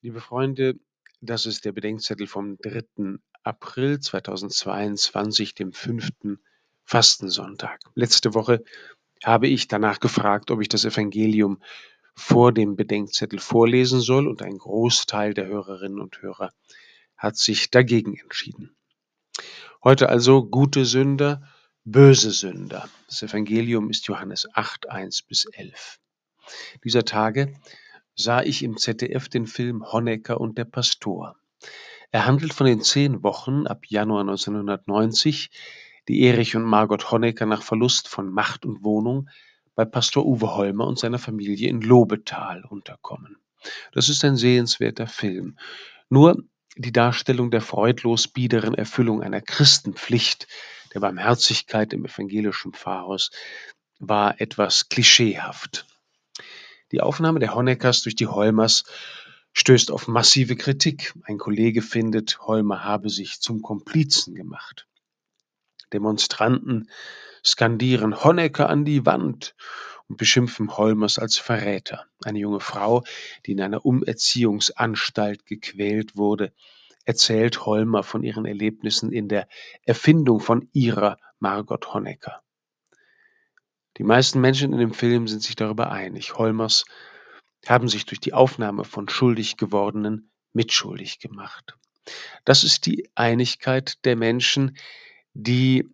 Liebe Freunde, das ist der Bedenkzettel vom 3. April 2022, dem fünften Fastensonntag. Letzte Woche habe ich danach gefragt, ob ich das Evangelium vor dem Bedenkzettel vorlesen soll und ein Großteil der Hörerinnen und Hörer hat sich dagegen entschieden. Heute also gute Sünder, böse Sünder. Das Evangelium ist Johannes 8, 1 bis 11. Dieser Tage sah ich im ZDF den Film Honecker und der Pastor. Er handelt von den zehn Wochen ab Januar 1990, die Erich und Margot Honecker nach Verlust von Macht und Wohnung bei Pastor Uwe Holmer und seiner Familie in Lobetal unterkommen. Das ist ein sehenswerter Film. Nur die Darstellung der freudlos biederen Erfüllung einer Christenpflicht, der Barmherzigkeit im evangelischen Pfarrhaus, war etwas klischeehaft. Die Aufnahme der Honeckers durch die Holmers stößt auf massive Kritik. Ein Kollege findet, Holmer habe sich zum Komplizen gemacht. Demonstranten skandieren Honecker an die Wand und beschimpfen Holmers als Verräter. Eine junge Frau, die in einer Umerziehungsanstalt gequält wurde, erzählt Holmer von ihren Erlebnissen in der Erfindung von ihrer Margot Honecker. Die meisten Menschen in dem Film sind sich darüber einig. Holmers haben sich durch die Aufnahme von schuldig gewordenen mitschuldig gemacht. Das ist die Einigkeit der Menschen, die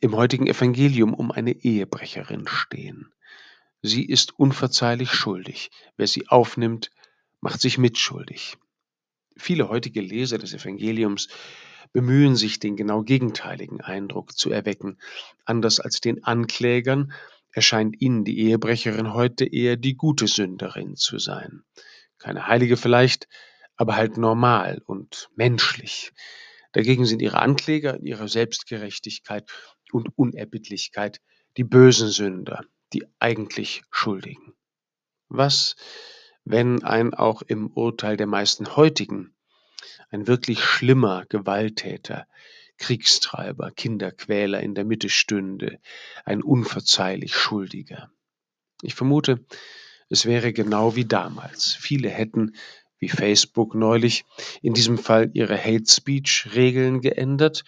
im heutigen Evangelium um eine Ehebrecherin stehen. Sie ist unverzeihlich schuldig. Wer sie aufnimmt, macht sich mitschuldig. Viele heutige Leser des Evangeliums bemühen sich, den genau gegenteiligen Eindruck zu erwecken. Anders als den Anklägern erscheint ihnen die Ehebrecherin heute eher die gute Sünderin zu sein. Keine Heilige vielleicht, aber halt normal und menschlich. Dagegen sind ihre Ankläger in ihrer Selbstgerechtigkeit und Unerbittlichkeit die bösen Sünder, die eigentlich Schuldigen. Was, wenn ein auch im Urteil der meisten heutigen ein wirklich schlimmer Gewalttäter Kriegstreiber, Kinderquäler in der Mitte stünde, ein unverzeihlich Schuldiger. Ich vermute, es wäre genau wie damals. Viele hätten, wie Facebook neulich, in diesem Fall ihre Hate Speech Regeln geändert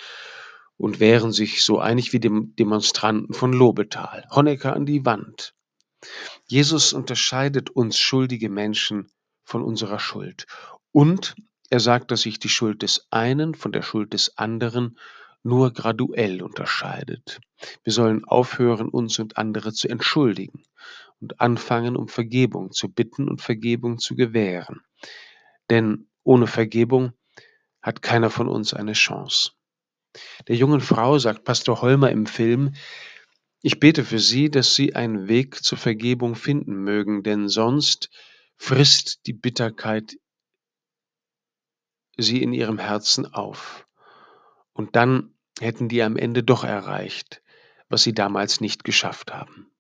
und wären sich so einig wie dem Demonstranten von Lobetal. Honecker an die Wand. Jesus unterscheidet uns schuldige Menschen von unserer Schuld und er sagt, dass sich die Schuld des einen von der Schuld des anderen nur graduell unterscheidet. Wir sollen aufhören, uns und andere zu entschuldigen und anfangen, um Vergebung zu bitten und Vergebung zu gewähren. Denn ohne Vergebung hat keiner von uns eine Chance. Der jungen Frau sagt Pastor Holmer im Film, ich bete für sie, dass sie einen Weg zur Vergebung finden mögen, denn sonst frisst die Bitterkeit sie in ihrem Herzen auf. Und dann hätten die am Ende doch erreicht, was sie damals nicht geschafft haben.